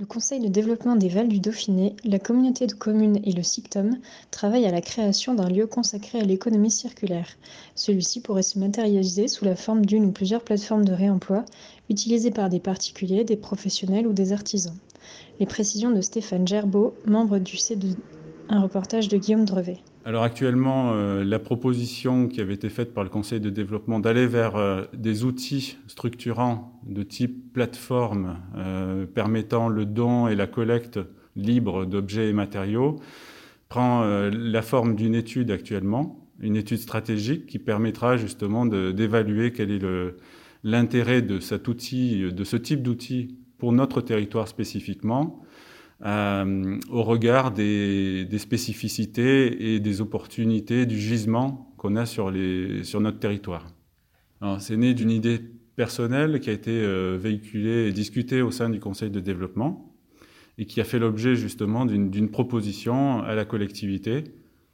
Le Conseil de développement des Vals du Dauphiné, la communauté de communes et le SICTOM travaillent à la création d'un lieu consacré à l'économie circulaire. Celui-ci pourrait se matérialiser sous la forme d'une ou plusieurs plateformes de réemploi utilisées par des particuliers, des professionnels ou des artisans. Les précisions de Stéphane Gerbeau, membre du C2, un reportage de Guillaume Drevet. Alors actuellement, euh, la proposition qui avait été faite par le Conseil de développement d'aller vers euh, des outils structurants de type plateforme euh, permettant le don et la collecte libre d'objets et matériaux prend la forme d'une étude actuellement, une étude stratégique qui permettra justement d'évaluer quel est l'intérêt de cet outil, de ce type d'outil pour notre territoire spécifiquement euh, au regard des, spécificités et des opportunités du gisement qu'on a sur, les, sur notre territoire. C'est né d'une idée personnelle qui a été euh, véhiculée et discutée au sein du Conseil de développement et qui a fait l'objet justement d'une proposition à la collectivité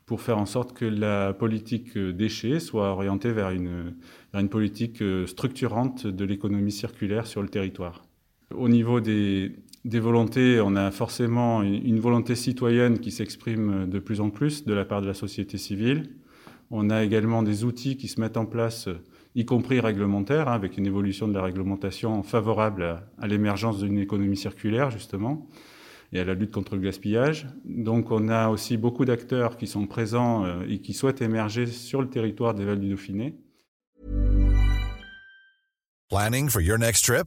pour faire en sorte que la politique euh, déchets soit orientée vers une, vers une politique structurante de l'économie circulaire sur le territoire. Au niveau des, des volontés, on a forcément une, volonté citoyenne qui s'exprime de plus en plus de la part de la société civile. On a également des outils qui se mettent en place, y compris réglementaires, hein, avec une évolution de la réglementation favorable à, l'émergence d'une économie circulaire, justement, et à la lutte contre le gaspillage. Donc on a aussi beaucoup d'acteurs qui sont présents euh, et qui souhaitent émerger sur le territoire des Vals du Dauphiné. Planning for your next trip?